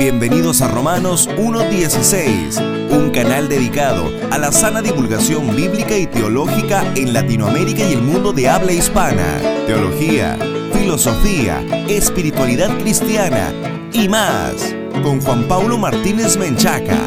Bienvenidos a Romanos 1.16, un canal dedicado a la sana divulgación bíblica y teológica en Latinoamérica y el mundo de habla hispana. Teología, filosofía, espiritualidad cristiana y más, con Juan Paulo Martínez Menchaca.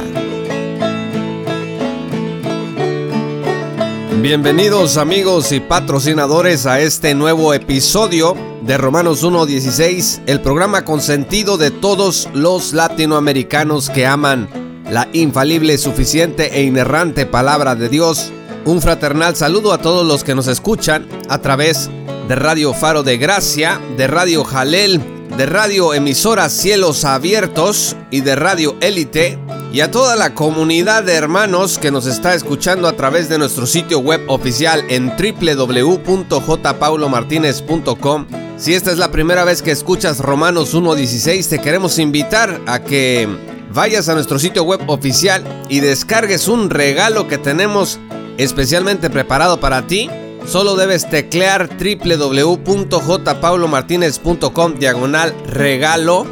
Bienvenidos amigos y patrocinadores a este nuevo episodio de Romanos 1.16, el programa consentido de todos los latinoamericanos que aman la infalible, suficiente e inerrante palabra de Dios. Un fraternal saludo a todos los que nos escuchan a través de Radio Faro de Gracia, de Radio Jalel, de Radio Emisora Cielos Abiertos y de Radio Élite y a toda la comunidad de hermanos que nos está escuchando a través de nuestro sitio web oficial en www.jpaulomartinez.com. Si esta es la primera vez que escuchas Romanos 1.16, te queremos invitar a que vayas a nuestro sitio web oficial y descargues un regalo que tenemos especialmente preparado para ti. Solo debes teclear www.jpaulomartinez.com diagonal regalo.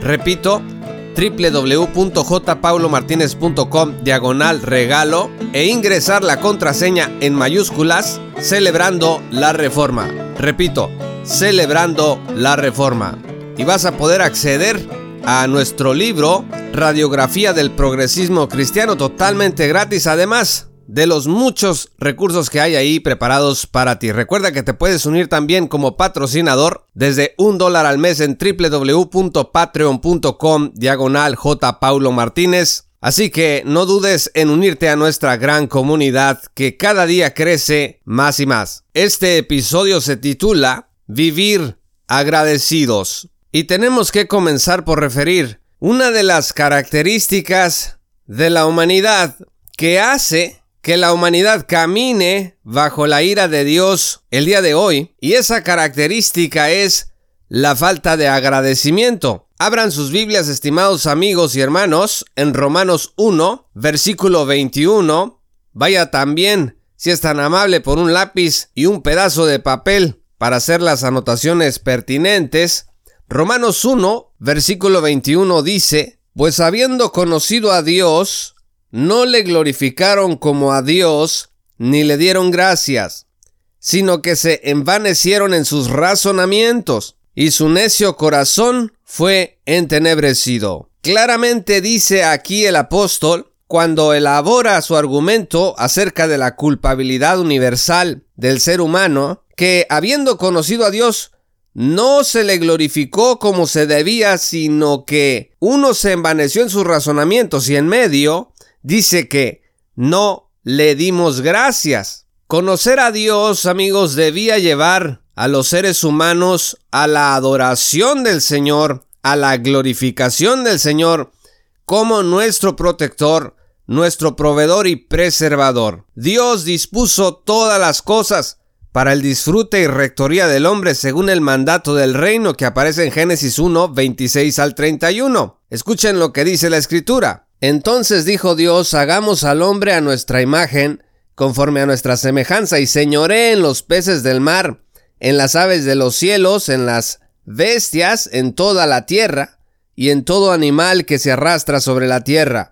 Repito, www.jpaulomartinez.com diagonal regalo e ingresar la contraseña en mayúsculas celebrando la reforma. Repito, celebrando la reforma. Y vas a poder acceder a nuestro libro Radiografía del Progresismo Cristiano totalmente gratis. Además, de los muchos recursos que hay ahí preparados para ti. Recuerda que te puedes unir también como patrocinador desde un dólar al mes en www.patreon.com diagonal J. Paulo Martínez. Así que no dudes en unirte a nuestra gran comunidad que cada día crece más y más. Este episodio se titula Vivir agradecidos. Y tenemos que comenzar por referir una de las características de la humanidad que hace que la humanidad camine bajo la ira de Dios el día de hoy, y esa característica es la falta de agradecimiento. Abran sus Biblias, estimados amigos y hermanos, en Romanos 1, versículo 21. Vaya también, si es tan amable, por un lápiz y un pedazo de papel para hacer las anotaciones pertinentes. Romanos 1, versículo 21 dice, Pues habiendo conocido a Dios, no le glorificaron como a Dios, ni le dieron gracias, sino que se envanecieron en sus razonamientos, y su necio corazón fue entenebrecido. Claramente dice aquí el apóstol, cuando elabora su argumento acerca de la culpabilidad universal del ser humano, que habiendo conocido a Dios, no se le glorificó como se debía, sino que uno se envaneció en sus razonamientos y en medio dice que no le dimos gracias. Conocer a Dios, amigos, debía llevar a los seres humanos a la adoración del Señor, a la glorificación del Señor como nuestro protector, nuestro proveedor y preservador. Dios dispuso todas las cosas para el disfrute y rectoría del hombre según el mandato del reino que aparece en Génesis 1, 26 al 31. Escuchen lo que dice la escritura. Entonces dijo Dios, hagamos al hombre a nuestra imagen, conforme a nuestra semejanza, y señoré en los peces del mar, en las aves de los cielos, en las bestias, en toda la tierra, y en todo animal que se arrastra sobre la tierra.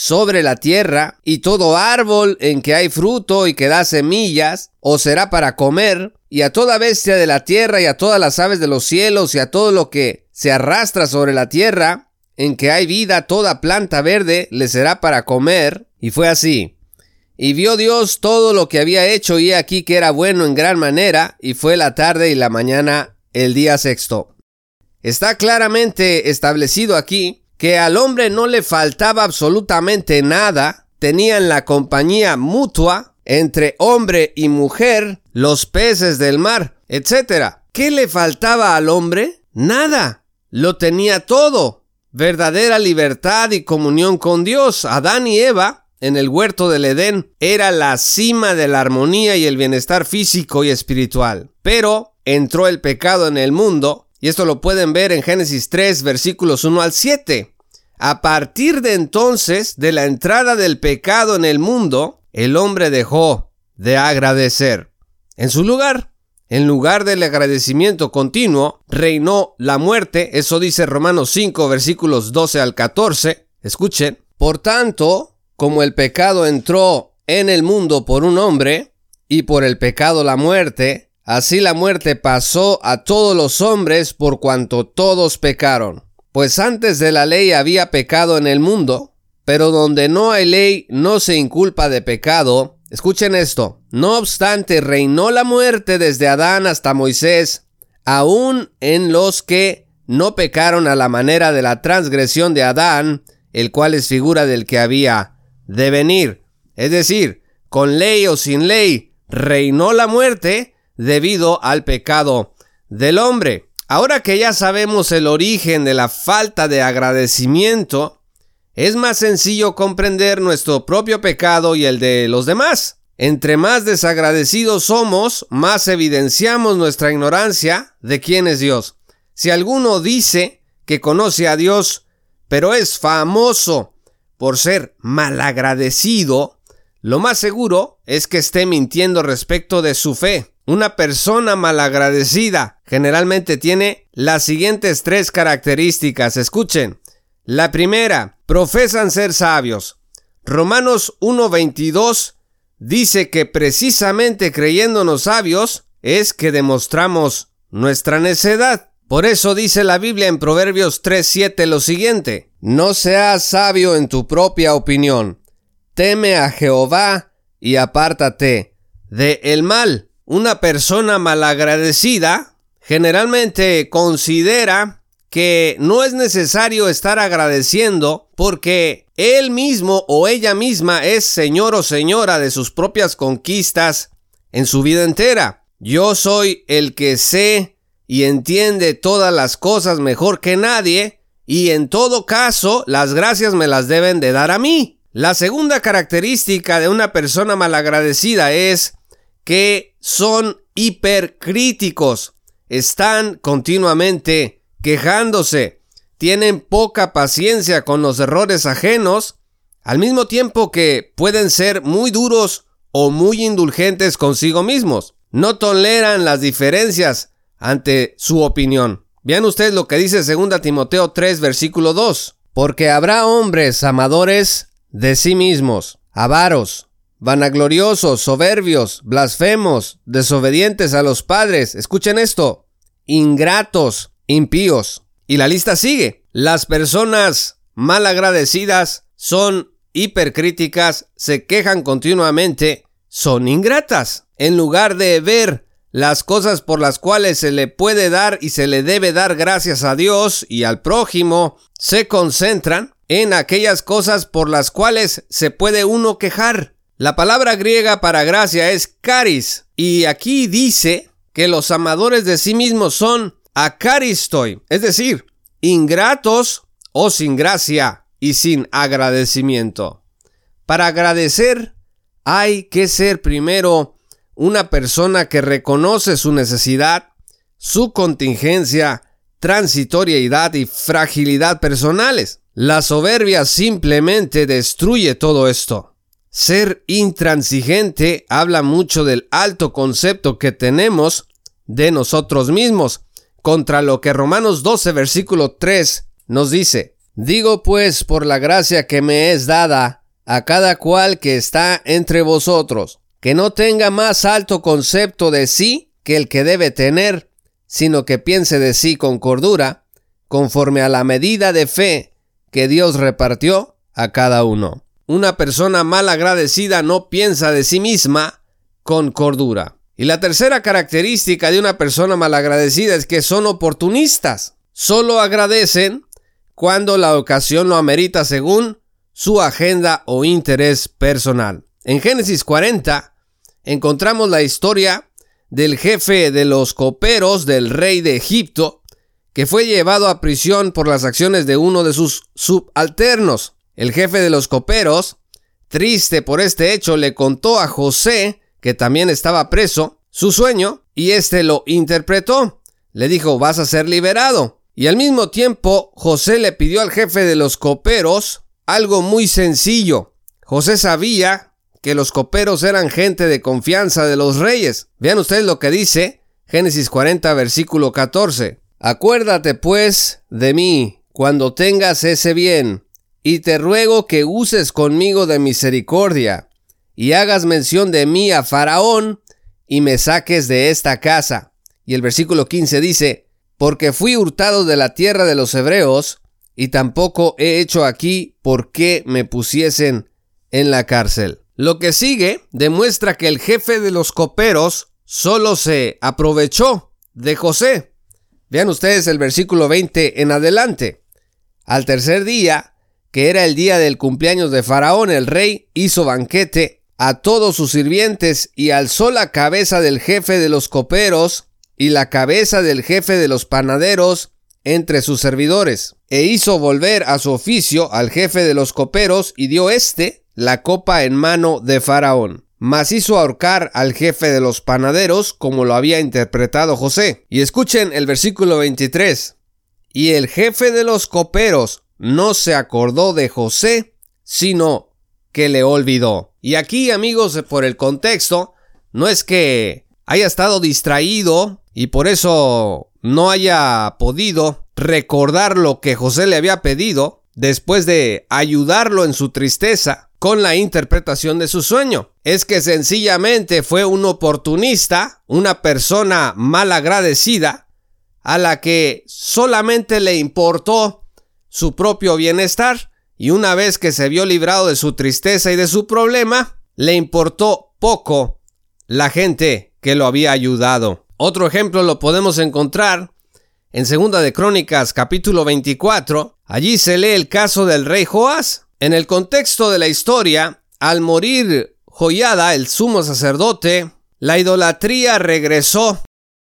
sobre la tierra, y todo árbol en que hay fruto y que da semillas, os será para comer, y a toda bestia de la tierra y a todas las aves de los cielos y a todo lo que se arrastra sobre la tierra, en que hay vida, toda planta verde, le será para comer. Y fue así. Y vio Dios todo lo que había hecho y aquí que era bueno en gran manera, y fue la tarde y la mañana el día sexto. Está claramente establecido aquí que al hombre no le faltaba absolutamente nada, tenían la compañía mutua entre hombre y mujer, los peces del mar, etc. ¿Qué le faltaba al hombre? Nada. Lo tenía todo. Verdadera libertad y comunión con Dios. Adán y Eva en el huerto del Edén era la cima de la armonía y el bienestar físico y espiritual. Pero entró el pecado en el mundo, y esto lo pueden ver en Génesis 3, versículos 1 al 7. A partir de entonces, de la entrada del pecado en el mundo, el hombre dejó de agradecer. En su lugar, en lugar del agradecimiento continuo, reinó la muerte, eso dice Romanos 5 versículos 12 al 14. Escuchen, por tanto, como el pecado entró en el mundo por un hombre, y por el pecado la muerte, así la muerte pasó a todos los hombres por cuanto todos pecaron. Pues antes de la ley había pecado en el mundo, pero donde no hay ley no se inculpa de pecado. Escuchen esto. No obstante, reinó la muerte desde Adán hasta Moisés, aún en los que no pecaron a la manera de la transgresión de Adán, el cual es figura del que había de venir. Es decir, con ley o sin ley, reinó la muerte debido al pecado del hombre. Ahora que ya sabemos el origen de la falta de agradecimiento, es más sencillo comprender nuestro propio pecado y el de los demás. Entre más desagradecidos somos, más evidenciamos nuestra ignorancia de quién es Dios. Si alguno dice que conoce a Dios, pero es famoso por ser malagradecido, lo más seguro es que esté mintiendo respecto de su fe. Una persona malagradecida generalmente tiene las siguientes tres características. Escuchen. La primera, profesan ser sabios. Romanos 1.22 dice que precisamente creyéndonos sabios es que demostramos nuestra necedad. Por eso dice la Biblia en Proverbios 3.7 lo siguiente, no seas sabio en tu propia opinión, teme a Jehová y apártate de el mal. Una persona malagradecida generalmente considera que no es necesario estar agradeciendo porque él mismo o ella misma es señor o señora de sus propias conquistas en su vida entera. Yo soy el que sé y entiende todas las cosas mejor que nadie, y en todo caso las gracias me las deben de dar a mí. La segunda característica de una persona malagradecida es que son hipercríticos, están continuamente quejándose, tienen poca paciencia con los errores ajenos, al mismo tiempo que pueden ser muy duros o muy indulgentes consigo mismos. No toleran las diferencias, ante su opinión. Vean ustedes lo que dice 2 Timoteo 3, versículo 2. Porque habrá hombres amadores de sí mismos, avaros, vanagloriosos, soberbios, blasfemos, desobedientes a los padres. Escuchen esto. Ingratos, impíos. Y la lista sigue. Las personas mal agradecidas son hipercríticas, se quejan continuamente, son ingratas. En lugar de ver las cosas por las cuales se le puede dar y se le debe dar gracias a Dios y al prójimo se concentran en aquellas cosas por las cuales se puede uno quejar. La palabra griega para gracia es caris y aquí dice que los amadores de sí mismos son acaristoi, es decir, ingratos o sin gracia y sin agradecimiento. Para agradecer hay que ser primero una persona que reconoce su necesidad, su contingencia, transitoriedad y fragilidad personales. La soberbia simplemente destruye todo esto. Ser intransigente habla mucho del alto concepto que tenemos de nosotros mismos, contra lo que Romanos 12 versículo 3 nos dice, Digo pues por la gracia que me es dada a cada cual que está entre vosotros, que no tenga más alto concepto de sí que el que debe tener, sino que piense de sí con cordura, conforme a la medida de fe que Dios repartió a cada uno. Una persona mal agradecida no piensa de sí misma con cordura. Y la tercera característica de una persona mal agradecida es que son oportunistas. Solo agradecen cuando la ocasión lo amerita según su agenda o interés personal. En Génesis 40 encontramos la historia del jefe de los coperos del rey de Egipto, que fue llevado a prisión por las acciones de uno de sus subalternos. El jefe de los coperos triste por este hecho, le contó a José, que también estaba preso, su sueño, y éste lo interpretó. Le dijo, vas a ser liberado. Y al mismo tiempo, José le pidió al jefe de los coperos algo muy sencillo. José sabía que los coperos eran gente de confianza de los reyes. Vean ustedes lo que dice Génesis 40, versículo 14. Acuérdate pues de mí cuando tengas ese bien, y te ruego que uses conmigo de misericordia, y hagas mención de mí a Faraón, y me saques de esta casa. Y el versículo 15 dice, porque fui hurtado de la tierra de los hebreos, y tampoco he hecho aquí por qué me pusiesen en la cárcel. Lo que sigue demuestra que el jefe de los coperos solo se aprovechó de José. Vean ustedes el versículo 20 en adelante. Al tercer día, que era el día del cumpleaños de Faraón, el rey hizo banquete a todos sus sirvientes y alzó la cabeza del jefe de los coperos y la cabeza del jefe de los panaderos entre sus servidores, e hizo volver a su oficio al jefe de los coperos y dio éste la copa en mano de Faraón. Mas hizo ahorcar al jefe de los panaderos como lo había interpretado José. Y escuchen el versículo 23. Y el jefe de los coperos no se acordó de José, sino que le olvidó. Y aquí, amigos, por el contexto, no es que haya estado distraído y por eso no haya podido recordar lo que José le había pedido después de ayudarlo en su tristeza con la interpretación de su sueño. Es que sencillamente fue un oportunista, una persona mal agradecida, a la que solamente le importó su propio bienestar y una vez que se vio librado de su tristeza y de su problema, le importó poco la gente que lo había ayudado. Otro ejemplo lo podemos encontrar en Segunda de Crónicas capítulo 24. Allí se lee el caso del rey Joás. En el contexto de la historia, al morir Joyada, el sumo sacerdote, la idolatría regresó.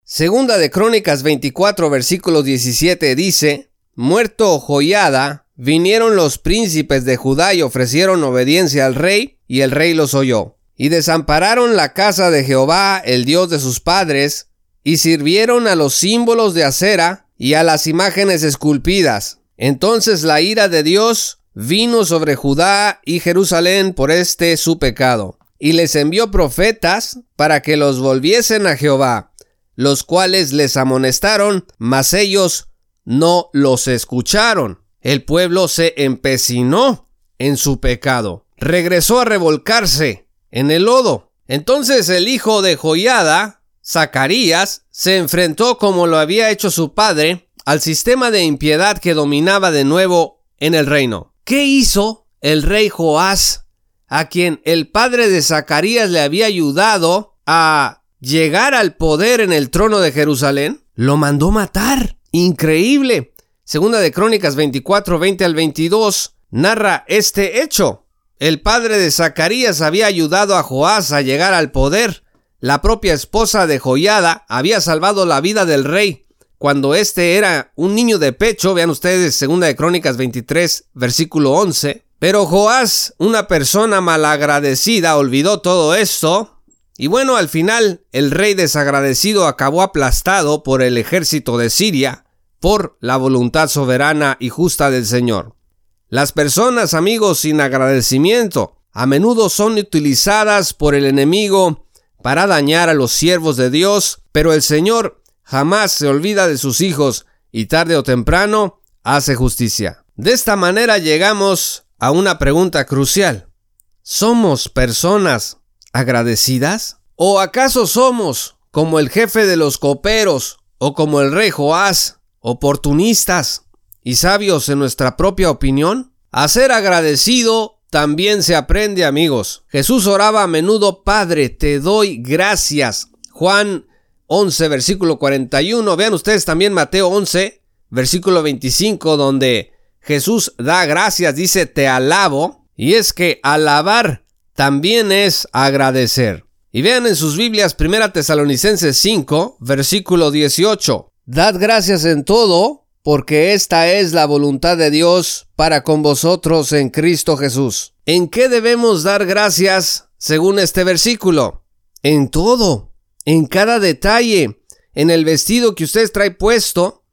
Segunda de Crónicas 24 versículo 17 dice, Muerto Joyada, vinieron los príncipes de Judá y ofrecieron obediencia al rey, y el rey los oyó. Y desampararon la casa de Jehová, el Dios de sus padres, y sirvieron a los símbolos de acera y a las imágenes esculpidas. Entonces la ira de Dios vino sobre Judá y Jerusalén por este su pecado, y les envió profetas para que los volviesen a Jehová, los cuales les amonestaron, mas ellos no los escucharon. El pueblo se empecinó en su pecado, regresó a revolcarse en el lodo. Entonces el hijo de Joiada Zacarías se enfrentó como lo había hecho su padre al sistema de impiedad que dominaba de nuevo en el reino. ¿Qué hizo el rey Joás, a quien el padre de Zacarías le había ayudado a llegar al poder en el trono de Jerusalén? Lo mandó matar. Increíble. Segunda de Crónicas 24, 20 al 22 narra este hecho. El padre de Zacarías había ayudado a Joás a llegar al poder la propia esposa de Joyada había salvado la vida del rey cuando éste era un niño de pecho, vean ustedes segunda de Crónicas 23, versículo 11. Pero Joás, una persona malagradecida, olvidó todo esto. Y bueno, al final, el rey desagradecido acabó aplastado por el ejército de Siria, por la voluntad soberana y justa del Señor. Las personas, amigos, sin agradecimiento, a menudo son utilizadas por el enemigo para dañar a los siervos de Dios, pero el Señor jamás se olvida de sus hijos y tarde o temprano hace justicia. De esta manera llegamos a una pregunta crucial. ¿Somos personas agradecidas? ¿O acaso somos, como el jefe de los coperos o como el rey Joás, oportunistas y sabios en nuestra propia opinión? A ser agradecido también se aprende, amigos. Jesús oraba a menudo, Padre, te doy gracias. Juan 11, versículo 41. Vean ustedes también Mateo 11, versículo 25, donde Jesús da gracias, dice, te alabo. Y es que alabar también es agradecer. Y vean en sus Biblias 1 Tesalonicenses 5, versículo 18. Dad gracias en todo porque esta es la voluntad de Dios para con vosotros en Cristo Jesús. ¿En qué debemos dar gracias según este versículo? En todo, en cada detalle, en el vestido que usted trae puesto,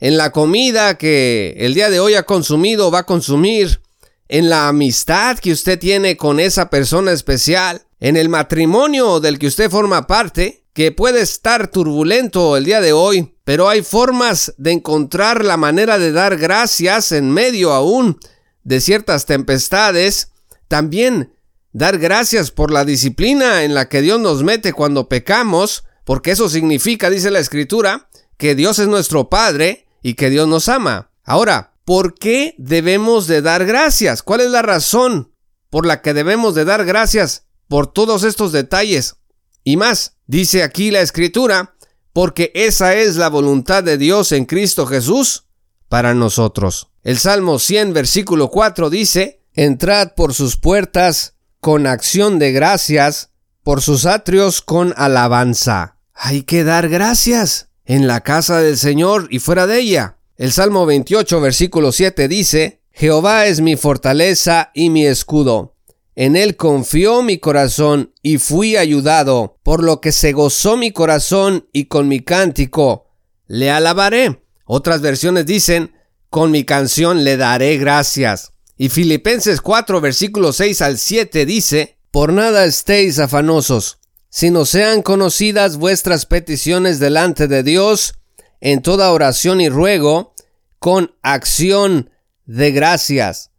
en la comida que el día de hoy ha consumido o va a consumir, en la amistad que usted tiene con esa persona especial, en el matrimonio del que usted forma parte, que puede estar turbulento el día de hoy, pero hay formas de encontrar la manera de dar gracias en medio aún de ciertas tempestades. También dar gracias por la disciplina en la que Dios nos mete cuando pecamos, porque eso significa, dice la Escritura, que Dios es nuestro Padre y que Dios nos ama. Ahora, ¿por qué debemos de dar gracias? ¿Cuál es la razón por la que debemos de dar gracias por todos estos detalles? Y más, dice aquí la Escritura, porque esa es la voluntad de Dios en Cristo Jesús para nosotros. El Salmo 100, versículo 4 dice, Entrad por sus puertas con acción de gracias, por sus atrios con alabanza. Hay que dar gracias en la casa del Señor y fuera de ella. El Salmo 28, versículo 7 dice, Jehová es mi fortaleza y mi escudo. En él confió mi corazón y fui ayudado, por lo que se gozó mi corazón y con mi cántico le alabaré. Otras versiones dicen, con mi canción le daré gracias. Y Filipenses 4 versículos 6 al 7 dice, por nada estéis afanosos, sino sean conocidas vuestras peticiones delante de Dios en toda oración y ruego, con acción de gracias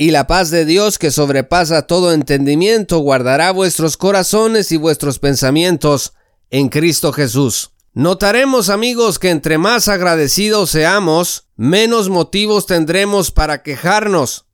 y la paz de Dios que sobrepasa todo entendimiento guardará vuestros corazones y vuestros pensamientos en Cristo Jesús. Notaremos amigos que entre más agradecidos seamos, menos motivos tendremos para quejarnos,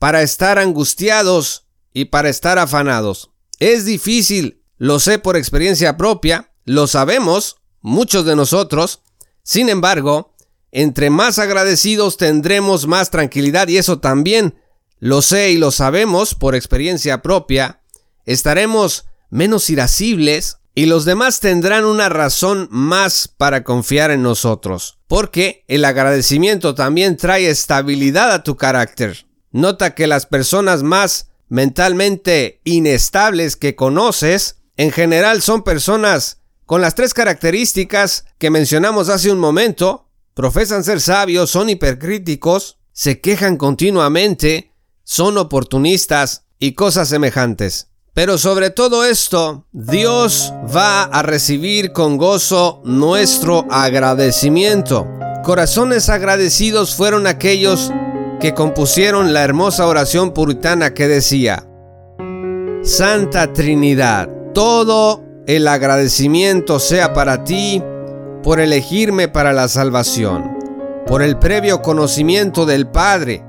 para estar angustiados y para estar afanados. Es difícil, lo sé por experiencia propia, lo sabemos, muchos de nosotros, sin embargo, entre más agradecidos tendremos más tranquilidad y eso también lo sé y lo sabemos por experiencia propia, estaremos menos irascibles y los demás tendrán una razón más para confiar en nosotros, porque el agradecimiento también trae estabilidad a tu carácter. Nota que las personas más mentalmente inestables que conoces, en general son personas con las tres características que mencionamos hace un momento, profesan ser sabios, son hipercríticos, se quejan continuamente, son oportunistas y cosas semejantes. Pero sobre todo esto, Dios va a recibir con gozo nuestro agradecimiento. Corazones agradecidos fueron aquellos que compusieron la hermosa oración puritana que decía, Santa Trinidad, todo el agradecimiento sea para ti por elegirme para la salvación, por el previo conocimiento del Padre,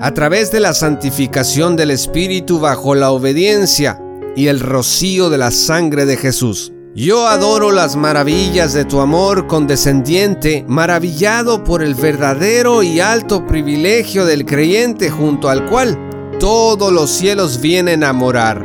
a través de la santificación del Espíritu bajo la obediencia y el rocío de la sangre de Jesús. Yo adoro las maravillas de tu amor condescendiente, maravillado por el verdadero y alto privilegio del creyente junto al cual todos los cielos vienen a morar,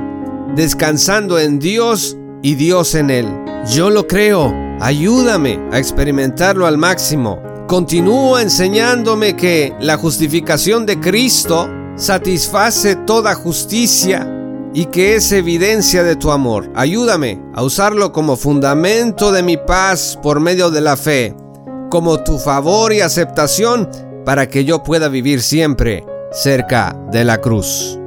descansando en Dios y Dios en él. Yo lo creo, ayúdame a experimentarlo al máximo Continúa enseñándome que la justificación de Cristo satisface toda justicia y que es evidencia de tu amor. Ayúdame a usarlo como fundamento de mi paz por medio de la fe, como tu favor y aceptación para que yo pueda vivir siempre cerca de la cruz.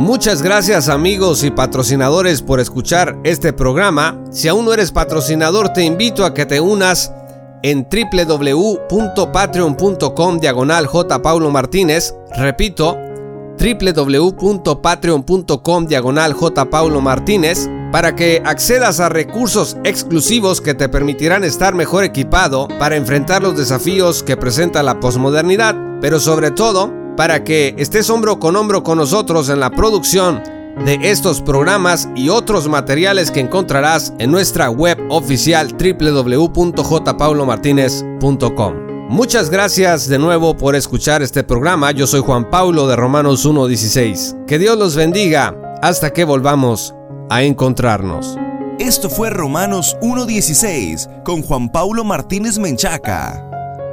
Muchas gracias amigos y patrocinadores por escuchar este programa. Si aún no eres patrocinador, te invito a que te unas en www.patreon.com diagonal J. Paulo Martínez. Repito, www.patreon.com diagonal J. Paulo Martínez para que accedas a recursos exclusivos que te permitirán estar mejor equipado para enfrentar los desafíos que presenta la posmodernidad, pero sobre todo para que estés hombro con hombro con nosotros en la producción de estos programas y otros materiales que encontrarás en nuestra web oficial www.jpaulomartinez.com. Muchas gracias de nuevo por escuchar este programa. Yo soy Juan Paulo de Romanos 1.16. Que Dios los bendiga hasta que volvamos a encontrarnos. Esto fue Romanos 1.16 con Juan Paulo Martínez Menchaca.